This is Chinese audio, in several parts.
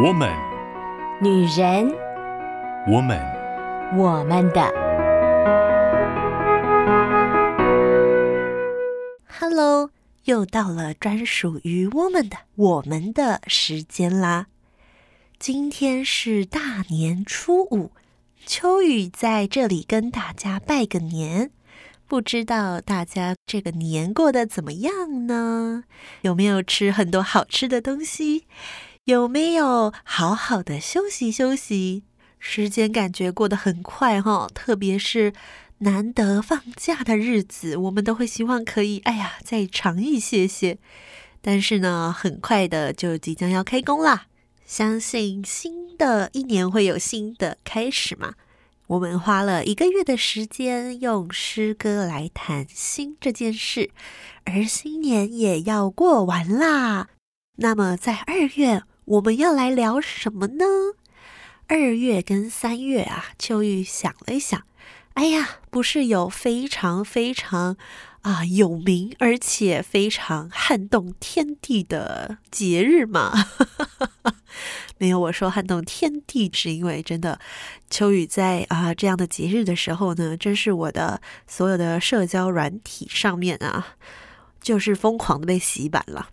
我们，女人，我们，我们的。Hello，又到了专属于我们的我们的时间啦。今天是大年初五，秋雨在这里跟大家拜个年。不知道大家这个年过得怎么样呢？有没有吃很多好吃的东西？有没有好好的休息休息？时间感觉过得很快哈、哦，特别是难得放假的日子，我们都会希望可以，哎呀，再长一些些。但是呢，很快的就即将要开工啦，相信新的一年会有新的开始嘛。我们花了一个月的时间，用诗歌来谈新这件事，而新年也要过完啦。那么在二月。我们要来聊什么呢？二月跟三月啊，秋雨想了一想，哎呀，不是有非常非常啊有名而且非常撼动天地的节日吗？没有，我说撼动天地，是因为真的，秋雨在啊这样的节日的时候呢，真是我的所有的社交软体上面啊，就是疯狂的被洗版了。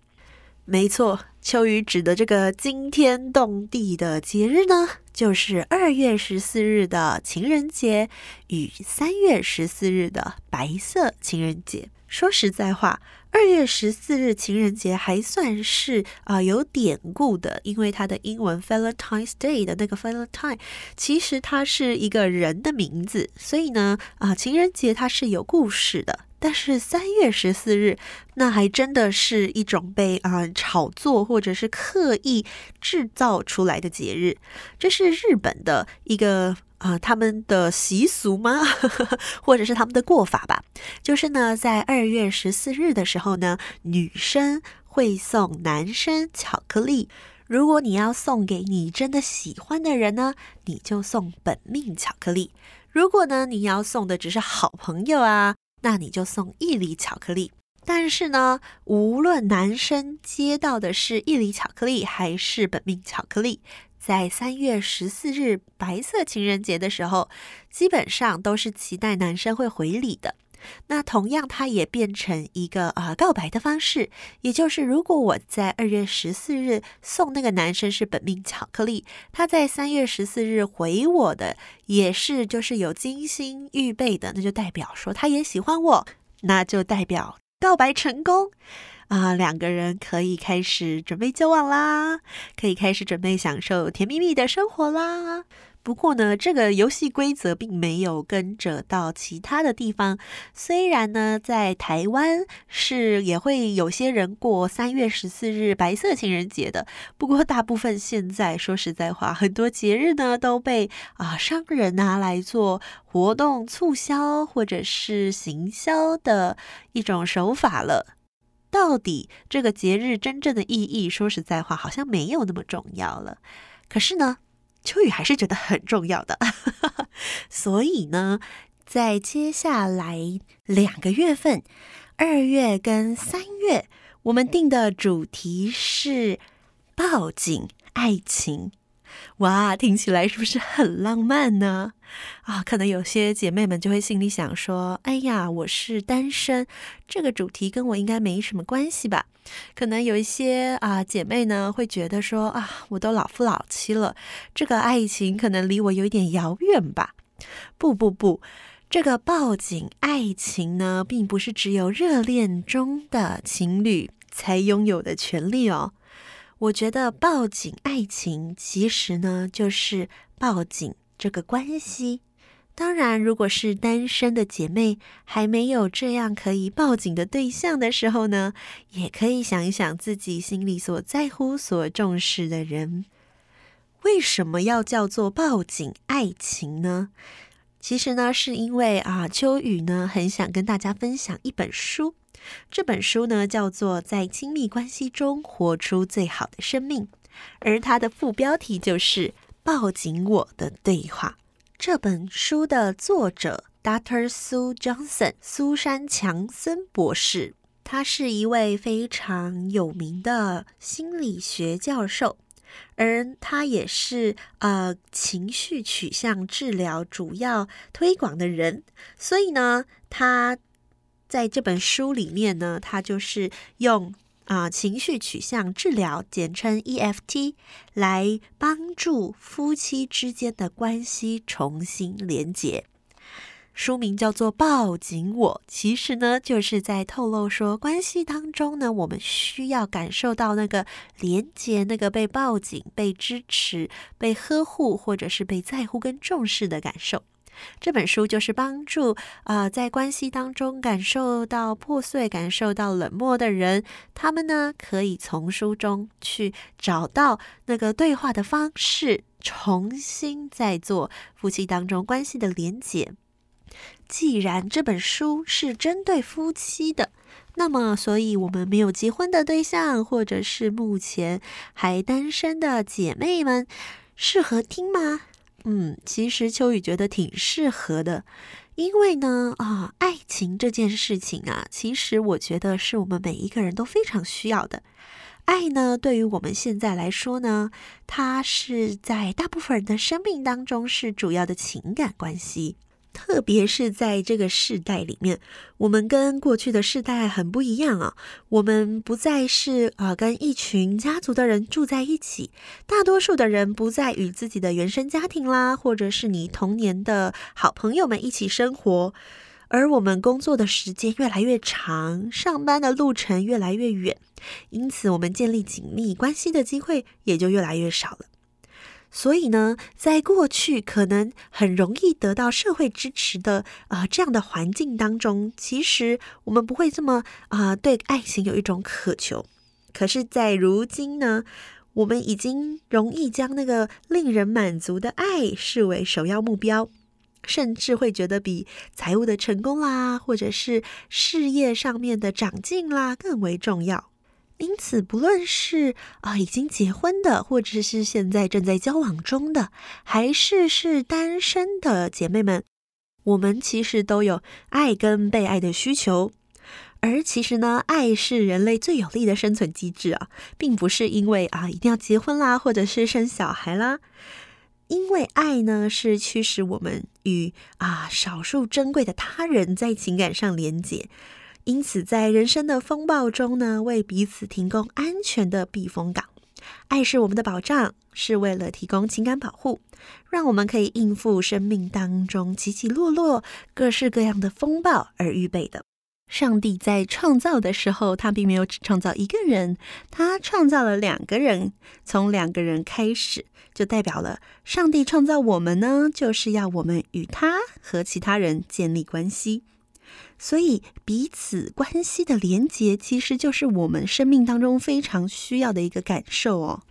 没错，秋雨指的这个惊天动地的节日呢，就是二月十四日的情人节与三月十四日的白色情人节。说实在话，二月十四日情人节还算是啊、有典故的，因为它的英文 Valentine's Day 的那个 Valentine，其实它是一个人的名字，所以呢啊、情人节它是有故事的。但是三月十四日，那还真的是一种被啊、炒作或者是刻意制造出来的节日。这是日本的一个啊、他们的习俗吗？或者是他们的过法吧？就是呢，在二月十四日的时候呢，女生会送男生巧克力。如果你要送给你真的喜欢的人呢，你就送本命巧克力。如果呢，你要送的只是好朋友啊。那你就送一粒巧克力，但是呢，无论男生接到的是一粒巧克力还是本命巧克力，在三月十四日白色情人节的时候，基本上都是期待男生会回礼的。那同样，它也变成一个啊、呃、告白的方式，也就是如果我在二月十四日送那个男生是本命巧克力，他在三月十四日回我的也是就是有精心预备的，那就代表说他也喜欢我，那就代表告白成功。啊、两个人可以开始准备交往啦，可以开始准备享受甜蜜蜜的生活啦。不过呢，这个游戏规则并没有跟着到其他的地方。虽然呢，在台湾是也会有些人过三月十四日白色情人节的。不过大部分现在说实在话，很多节日呢都被啊商人拿来做活动促销或者是行销的一种手法了。到底这个节日真正的意义，说实在话，好像没有那么重要了。可是呢，秋雨还是觉得很重要的，所以呢，在接下来两个月份，二月跟三月，我们定的主题是报警爱情。哇，听起来是不是很浪漫呢？啊，可能有些姐妹们就会心里想说：“哎呀，我是单身，这个主题跟我应该没什么关系吧？”可能有一些啊姐妹呢会觉得说：“啊，我都老夫老妻了，这个爱情可能离我有一点遥远吧？”不不不，这个抱紧爱情呢，并不是只有热恋中的情侣才拥有的权利哦。我觉得抱紧爱情，其实呢，就是抱紧这个关系。当然，如果是单身的姐妹，还没有这样可以抱紧的对象的时候呢，也可以想一想自己心里所在乎、所重视的人。为什么要叫做抱紧爱情呢？其实呢，是因为啊，秋雨呢，很想跟大家分享一本书。这本书呢，叫做《在亲密关系中活出最好的生命》，而它的副标题就是“抱紧我的对话”。这本书的作者 Dr. Sue Johnson 苏珊强森博士，他是一位非常有名的心理学教授。而他也是呃情绪取向治疗主要推广的人，所以呢，他在这本书里面呢，他就是用啊、情绪取向治疗，简称 EFT，来帮助夫妻之间的关系重新连结。书名叫做《抱紧我》，其实呢，就是在透露说，关系当中呢，我们需要感受到那个连接，那个被抱紧、被支持、被呵护，或者是被在乎跟重视的感受。这本书就是帮助啊、在关系当中感受到破碎、感受到冷漠的人，他们呢，可以从书中去找到那个对话的方式，重新再做夫妻当中关系的连接。既然这本书是针对夫妻的，那么，所以我们没有结婚的对象，或者是目前还单身的姐妹们，适合听吗？嗯，其实秋雨觉得挺适合的，因为呢，啊，爱情这件事情啊，其实我觉得是我们每一个人都非常需要的。爱呢，对于我们现在来说呢，它是在大部分人的生命当中是主要的情感关系。特别是在这个世代里面，我们跟过去的世代很不一样啊。我们不再是啊、呃、跟一群家族的人住在一起，大多数的人不再与自己的原生家庭啦，或者是你童年的好朋友们一起生活。而我们工作的时间越来越长，上班的路程越来越远，因此我们建立紧密关系的机会也就越来越少了。所以呢，在过去可能很容易得到社会支持的啊、呃、这样的环境当中，其实我们不会这么啊、对爱情有一种渴求。可是，在如今呢，我们已经容易将那个令人满足的爱视为首要目标，甚至会觉得比财务的成功啦，或者是事业上面的长进啦更为重要。因此，不论是啊、已经结婚的，或者是现在正在交往中的，还是是单身的姐妹们，我们其实都有爱跟被爱的需求。而其实呢，爱是人类最有力的生存机制啊，并不是因为啊一定要结婚啦，或者是生小孩啦，因为爱呢是驱使我们与啊少数珍贵的他人在情感上连结。因此，在人生的风暴中呢，为彼此提供安全的避风港。爱是我们的保障，是为了提供情感保护，让我们可以应付生命当中起起落落、各式各样的风暴而预备的。上帝在创造的时候，他并没有只创造一个人，他创造了两个人。从两个人开始，就代表了上帝创造我们呢，就是要我们与他和其他人建立关系。所以，彼此关系的连结，其实就是我们生命当中非常需要的一个感受哦。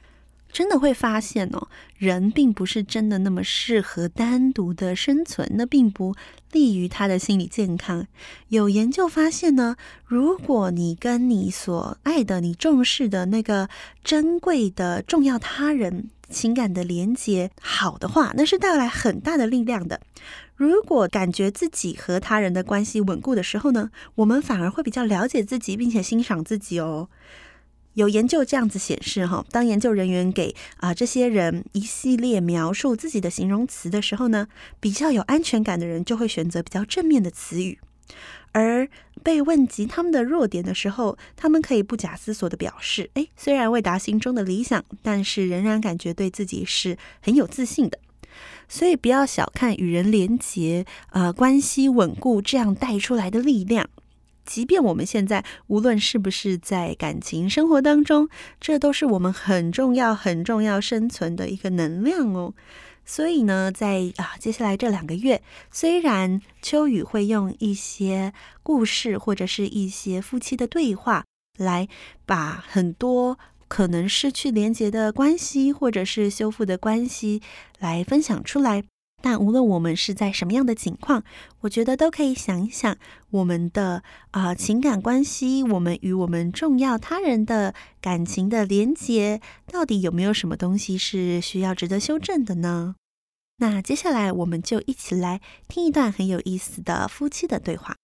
真的会发现哦，人并不是真的那么适合单独的生存，那并不利于他的心理健康。有研究发现呢，如果你跟你所爱的、你重视的那个珍贵的重要他人情感的连结好的话，那是带来很大的力量的。如果感觉自己和他人的关系稳固的时候呢，我们反而会比较了解自己，并且欣赏自己哦。有研究这样子显示，哈，当研究人员给啊、这些人一系列描述自己的形容词的时候呢，比较有安全感的人就会选择比较正面的词语，而被问及他们的弱点的时候，他们可以不假思索的表示，诶，虽然未达心中的理想，但是仍然感觉对自己是很有自信的。所以不要小看与人连结、呃，关系稳固这样带出来的力量。即便我们现在无论是不是在感情生活当中，这都是我们很重要、很重要生存的一个能量哦。所以呢，在啊接下来这两个月，虽然秋雨会用一些故事或者是一些夫妻的对话来把很多。可能失去连结的关系，或者是修复的关系，来分享出来。但无论我们是在什么样的情况，我觉得都可以想一想我们的啊、情感关系，我们与我们重要他人的感情的连结，到底有没有什么东西是需要值得修正的呢？那接下来我们就一起来听一段很有意思的夫妻的对话。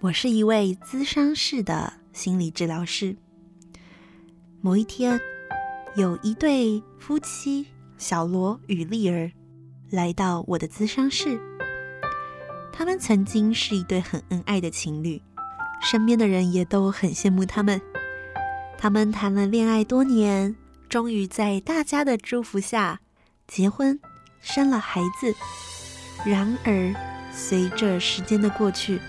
我是一位咨商室的心理治疗师。某一天，有一对夫妻小罗与丽儿来到我的咨商室。他们曾经是一对很恩爱的情侣，身边的人也都很羡慕他们。他们谈了恋爱多年，终于在大家的祝福下结婚，生了孩子。然而，随着时间的过去，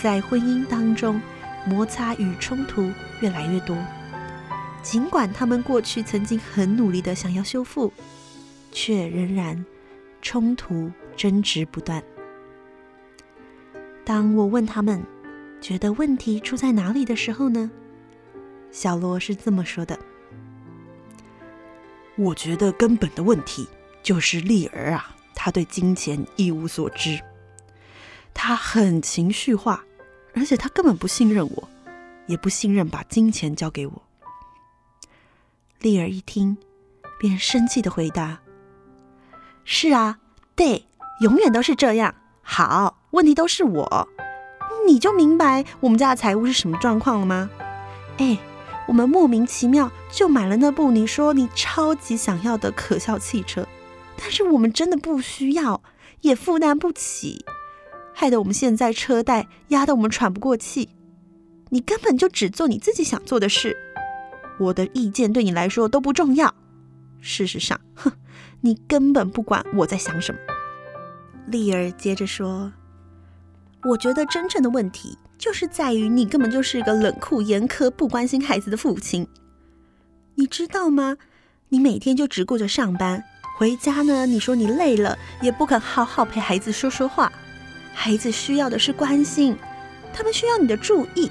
在婚姻当中，摩擦与冲突越来越多。尽管他们过去曾经很努力的想要修复，却仍然冲突争执不断。当我问他们觉得问题出在哪里的时候呢？小罗是这么说的：“我觉得根本的问题就是丽儿啊，她对金钱一无所知，他很情绪化，而且他根本不信任我，也不信任把金钱交给我。”丽儿一听，便生气的回答：“是啊，对，永远都是这样。好，问题都是我，你就明白我们家的财务是什么状况了吗？哎。”我们莫名其妙就买了那部你说你超级想要的可笑汽车，但是我们真的不需要，也负担不起，害得我们现在车贷压得我们喘不过气。你根本就只做你自己想做的事，我的意见对你来说都不重要。事实上，哼，你根本不管我在想什么。丽儿接着说：“我觉得真正的问题。”就是在于你根本就是一个冷酷严苛、不关心孩子的父亲，你知道吗？你每天就只顾着上班，回家呢，你说你累了，也不肯好好陪孩子说说话。孩子需要的是关心，他们需要你的注意，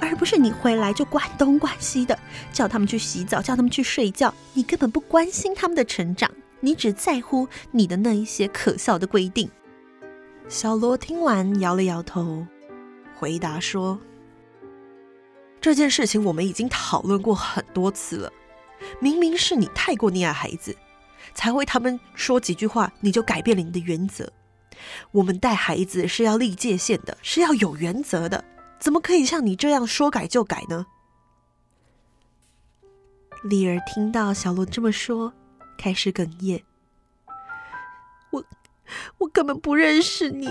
而不是你回来就管东管西的，叫他们去洗澡，叫他们去睡觉。你根本不关心他们的成长，你只在乎你的那一些可笑的规定。小罗听完摇了摇头。回答说：“这件事情我们已经讨论过很多次了。明明是你太过溺爱孩子，才会他们说几句话你就改变了你的原则。我们带孩子是要立界限的，是要有原则的，怎么可以像你这样说改就改呢？”丽儿听到小罗这么说，开始哽咽：“我，我根本不认识你，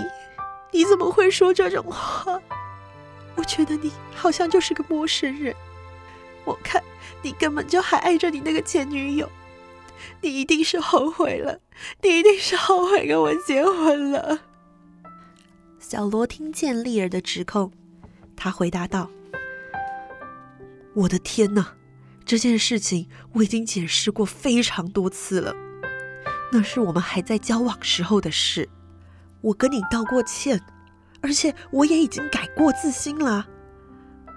你怎么会说这种话？”我觉得你好像就是个陌生人，我看你根本就还爱着你那个前女友，你一定是后悔了，你一定是后悔跟我结婚了。小罗听见丽儿的指控，他回答道：“我的天哪，这件事情我已经解释过非常多次了，那是我们还在交往时候的事，我跟你道过歉。”而且我也已经改过自新了，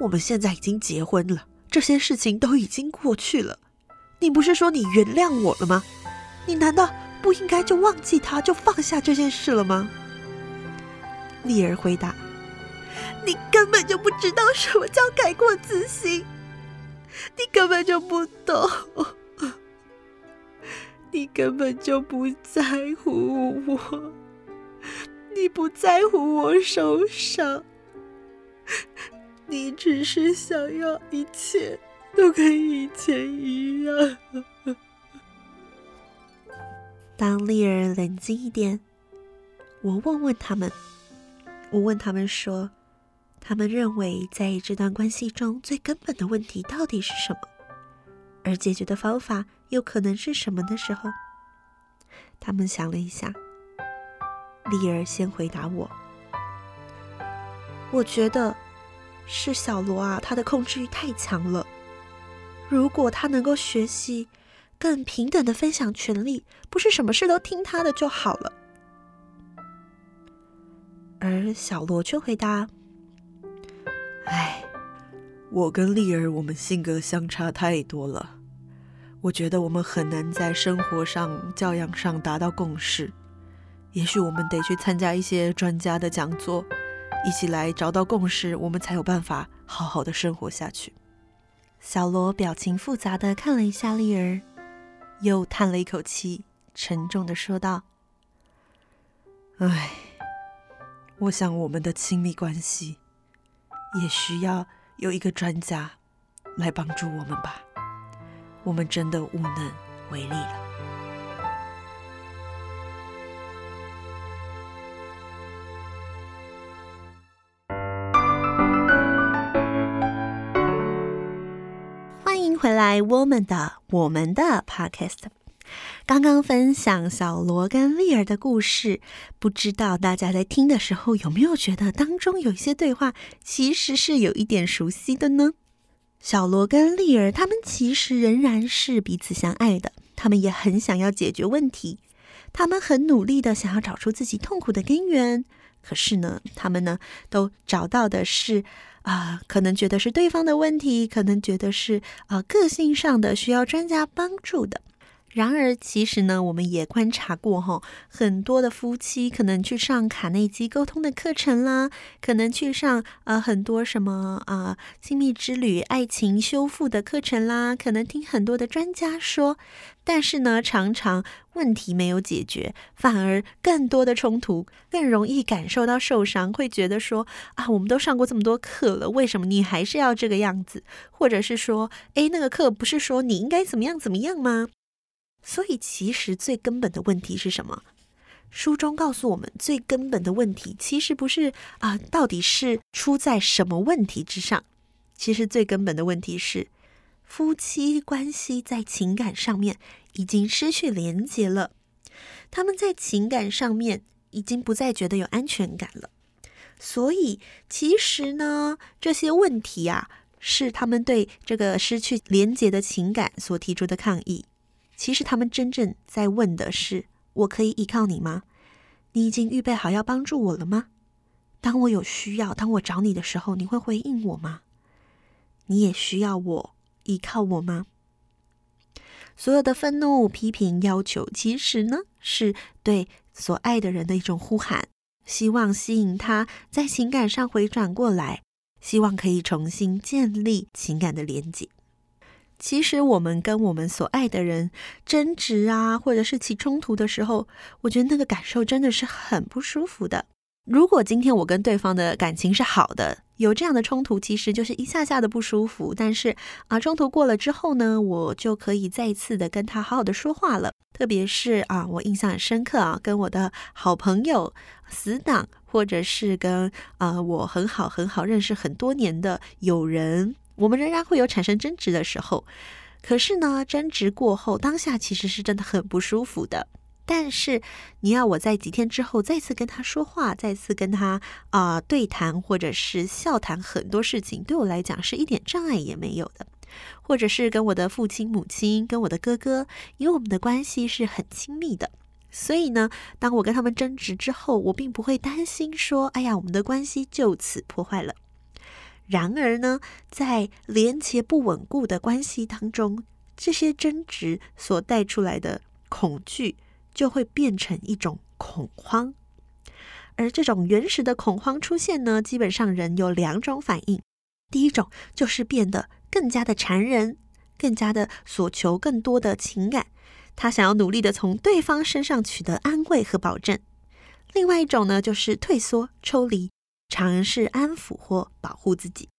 我们现在已经结婚了，这些事情都已经过去了。你不是说你原谅我了吗？你难道不应该就忘记他，就放下这件事了吗？丽儿回答：“你根本就不知道什么叫改过自新，你根本就不懂，你根本就不在乎我。”你不在乎我受伤，你只是想要一切都跟以前一样。当丽儿冷静一点，我问问他们，我问他们说，他们认为在这段关系中最根本的问题到底是什么，而解决的方法又可能是什么的时候，他们想了一下。丽儿先回答我：“我觉得是小罗啊，他的控制欲太强了。如果他能够学习更平等的分享权利，不是什么事都听他的就好了。”而小罗却回答：“哎，我跟丽儿，我们性格相差太多了，我觉得我们很难在生活上、教养上达到共识。”也许我们得去参加一些专家的讲座，一起来找到共识，我们才有办法好好的生活下去。小罗表情复杂的看了一下丽儿，又叹了一口气，沉重的说道：“唉，我想我们的亲密关系也需要有一个专家来帮助我们吧。我们真的无能为力了。回来，我们的我们的 Podcast。刚刚分享小罗跟丽儿的故事，不知道大家在听的时候有没有觉得当中有一些对话其实是有一点熟悉的呢？小罗跟丽儿他们其实仍然是彼此相爱的，他们也很想要解决问题，他们很努力的想要找出自己痛苦的根源。可是呢，他们呢都找到的是啊、可能觉得是对方的问题，可能觉得是啊、个性上的需要专家帮助的。然而，其实呢，我们也观察过哈，很多的夫妻可能去上卡内基沟通的课程啦，可能去上呃很多什么啊、亲密之旅、爱情修复的课程啦，可能听很多的专家说，但是呢，常常问题没有解决，反而更多的冲突，更容易感受到受伤，会觉得说啊，我们都上过这么多课了，为什么你还是要这个样子？或者是说，诶，那个课不是说你应该怎么样怎么样吗？所以，其实最根本的问题是什么？书中告诉我们，最根本的问题其实不是啊、到底是出在什么问题之上？其实最根本的问题是，夫妻关系在情感上面已经失去连结了，他们在情感上面已经不再觉得有安全感了。所以，其实呢，这些问题啊，是他们对这个失去连结的情感所提出的抗议。其实他们真正在问的是：我可以依靠你吗？你已经预备好要帮助我了吗？当我有需要，当我找你的时候，你会回应我吗？你也需要我依靠我吗？所有的愤怒、批评、要求，其实呢，是对所爱的人的一种呼喊，希望吸引他在情感上回转过来，希望可以重新建立情感的连接。其实我们跟我们所爱的人争执啊，或者是起冲突的时候，我觉得那个感受真的是很不舒服的。如果今天我跟对方的感情是好的，有这样的冲突，其实就是一下下的不舒服。但是啊，冲突过了之后呢，我就可以再一次的跟他好好的说话了。特别是啊，我印象很深刻啊，跟我的好朋友、死党，或者是跟啊我很好很好认识很多年的友人。我们仍然会有产生争执的时候，可是呢，争执过后，当下其实是真的很不舒服的。但是你要我在几天之后再次跟他说话，再次跟他啊、对谈，或者是笑谈很多事情，对我来讲是一点障碍也没有的。或者是跟我的父亲、母亲，跟我的哥哥，因为我们的关系是很亲密的，所以呢，当我跟他们争执之后，我并不会担心说，哎呀，我们的关系就此破坏了。然而呢，在连结不稳固的关系当中，这些争执所带出来的恐惧，就会变成一种恐慌。而这种原始的恐慌出现呢，基本上人有两种反应：第一种就是变得更加的缠人，更加的索求更多的情感，他想要努力的从对方身上取得安慰和保证；另外一种呢，就是退缩、抽离。尝试安抚或保护自己，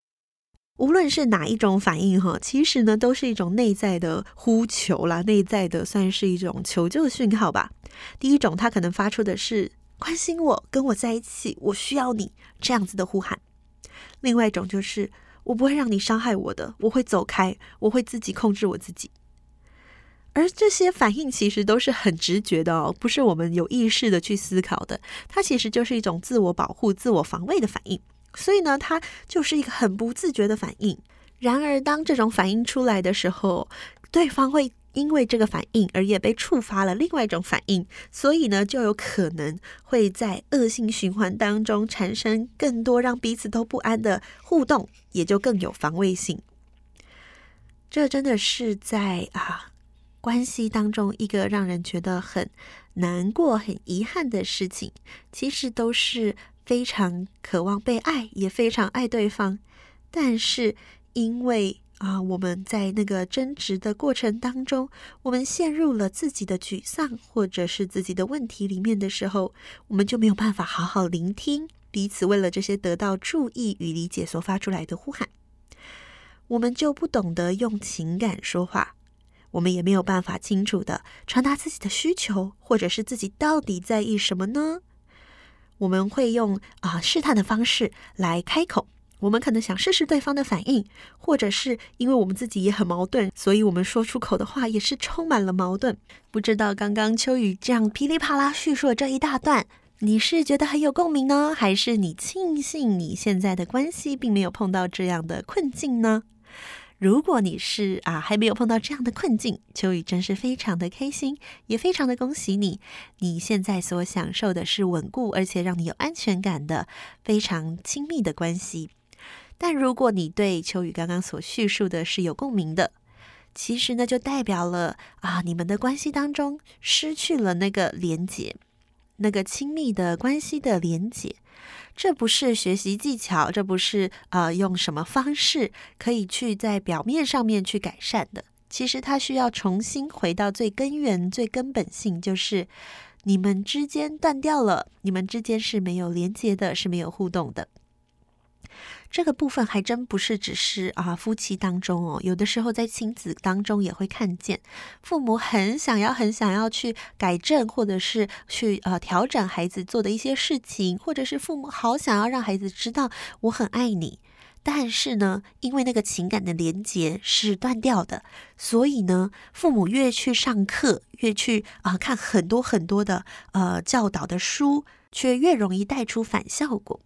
无论是哪一种反应哈，其实呢都是一种内在的呼求啦，内在的算是一种求救讯号吧。第一种，他可能发出的是关心我、跟我在一起、我需要你这样子的呼喊；另外一种就是我不会让你伤害我的，我会走开，我会自己控制我自己。而这些反应其实都是很直觉的哦，不是我们有意识的去思考的。它其实就是一种自我保护、自我防卫的反应。所以呢，它就是一个很不自觉的反应。然而，当这种反应出来的时候，对方会因为这个反应而也被触发了另外一种反应，所以呢，就有可能会在恶性循环当中产生更多让彼此都不安的互动，也就更有防卫性。这真的是在啊。关系当中一个让人觉得很难过、很遗憾的事情，其实都是非常渴望被爱，也非常爱对方。但是因为啊，我们在那个争执的过程当中，我们陷入了自己的沮丧或者是自己的问题里面的时候，我们就没有办法好好聆听彼此为了这些得到注意与理解所发出来的呼喊，我们就不懂得用情感说话，我们也没有办法清楚地传达自己的需求，或者是自己到底在意什么呢？我们会用啊试探的方式来开口，我们可能想试试对方的反应，或者是因为我们自己也很矛盾，所以我们说出口的话也是充满了矛盾。不知道刚刚秋雨这样噼里啪啦叙述的这一大段，你是觉得很有共鸣呢，还是你庆幸你现在的关系并没有碰到这样的困境呢？如果你是啊还没有碰到这样的困境，秋雨真是非常的开心，也非常的恭喜你。你现在所享受的是稳固而且让你有安全感的非常亲密的关系。但如果你对秋雨刚刚所叙述的是有共鸣的，其实呢就代表了啊你们的关系当中失去了那个连结，那个亲密的关系的连结。这不是学习技巧，这不是呃用什么方式可以去在表面上面去改善的。其实它需要重新回到最根源、最根本性，就是你们之间断掉了，你们之间是没有连接的，是没有互动的。这个部分还真不是只是啊夫妻当中哦，有的时候在亲子当中也会看见，父母很想要、很想要去改正，或者是去呃调整孩子做的一些事情，或者是父母好想要让孩子知道我很爱你，但是呢，因为那个情感的连接是断掉的，所以呢，父母越去上课，越去啊、看很多很多的呃教导的书，却越容易带出反效果。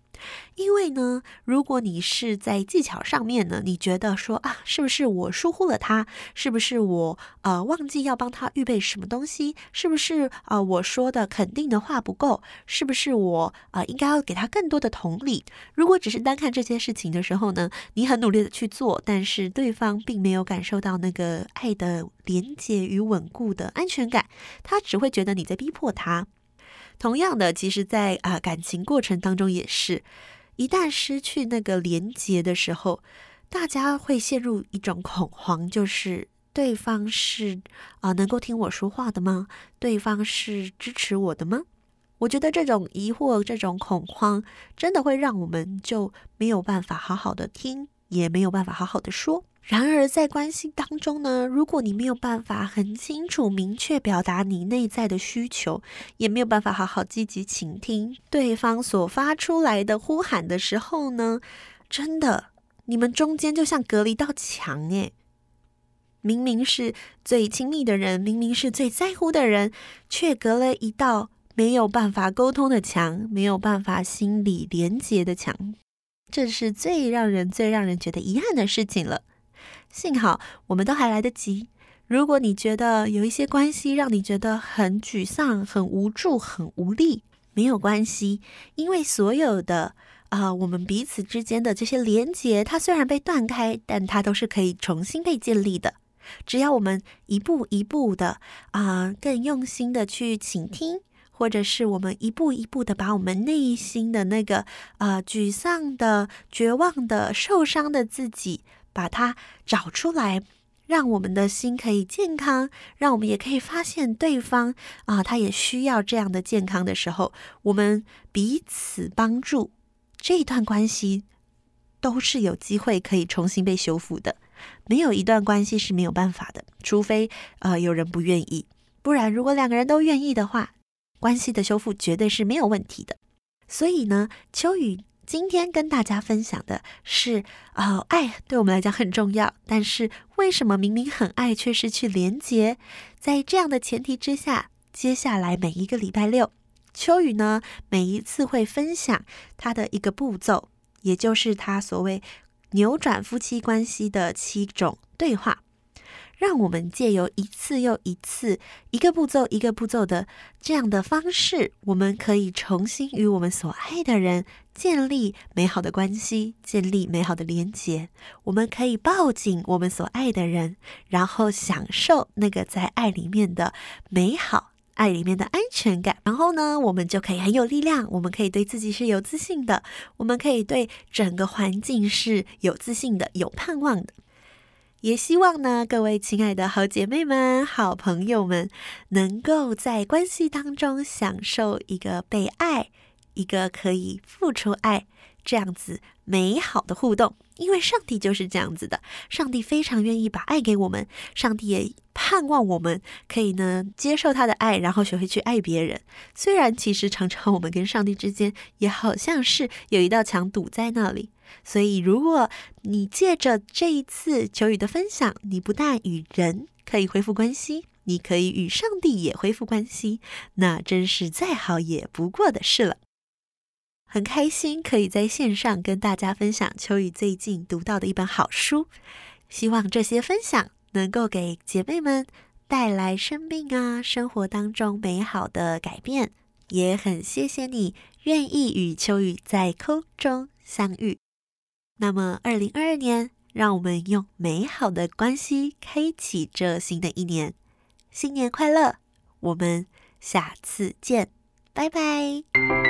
因为呢，如果你是在技巧上面呢，你觉得说啊，是不是我疏忽了他？是不是我呃忘记要帮他预备什么东西？是不是啊、我说的肯定的话不够？是不是我啊、应该要给他更多的同理？如果只是单看这件事情的时候呢，你很努力的去做，但是对方并没有感受到那个爱的连接与稳固的安全感，他只会觉得你在逼迫他。同样的，其实在，啊感情过程当中也是，一旦失去那个连接的时候，大家会陷入一种恐慌，就是对方是啊、能够听我说话的吗？对方是支持我的吗？我觉得这种疑惑、这种恐慌，真的会让我们就没有办法好好的听，也没有办法好好的说。然而，在关系当中呢，如果你没有办法很清楚、明确表达你内在的需求，也没有办法好好积极倾听对方所发出来的呼喊的时候呢，真的，你们中间就像隔了一道墙诶，明明是最亲密的人，明明是最在乎的人，却隔了一道没有办法沟通的墙，没有办法心理连接的墙，这是最让人、最让人觉得遗憾的事情了。幸好我们都还来得及。如果你觉得有一些关系让你觉得很沮丧、很无助、很无力，没有关系，因为所有的啊、我们彼此之间的这些连结，它虽然被断开，但它都是可以重新被建立的。只要我们一步一步的啊、更用心的去倾听，或者是我们一步一步的把我们内心的那个啊、沮丧的、绝望的、受伤的自己。把它找出来，让我们的心可以健康，让我们也可以发现对方啊，他也需要这样的健康的时候，我们彼此帮助，这一段关系都是有机会可以重新被修复的。没有一段关系是没有办法的，除非呃有人不愿意，不然如果两个人都愿意的话，关系的修复绝对是没有问题的。所以呢，秋雨。今天跟大家分享的是，哦，爱对我们来讲很重要，但是为什么明明很爱却失去连结？在这样的前提之下，接下来每一个礼拜六，秋雨呢，每一次会分享他的一个步骤，也就是他所谓扭转夫妻关系的七种对话。让我们借由一次又一次、一个步骤一个步骤的这样的方式，我们可以重新与我们所爱的人建立美好的关系，建立美好的连结。我们可以抱紧我们所爱的人，然后享受那个在爱里面的美好，爱里面的安全感。然后呢，我们就可以很有力量，我们可以对自己是有自信的，我们可以对整个环境是有自信的、有盼望的。也希望呢，各位亲爱的好姐妹们、好朋友们，能够在关系当中享受一个被爱、一个可以付出爱这样子美好的互动。因为上帝就是这样子的，上帝非常愿意把爱给我们，上帝也盼望我们可以呢接受他的爱，然后学会去爱别人。虽然其实常常我们跟上帝之间也好像是有一道墙堵在那里，所以如果你借着这一次秋雨的分享，你不但与人可以恢复关系，你可以与上帝也恢复关系，那真是再好也不过的事了。很开心可以在线上跟大家分享秋雨最近读到的一本好书，希望这些分享能够给姐妹们带来生命啊生活当中美好的改变。也很谢谢你愿意与秋雨在空中相遇。那么，二零二二年，让我们用美好的关系开启这新的一年。新年快乐！我们下次见，拜拜。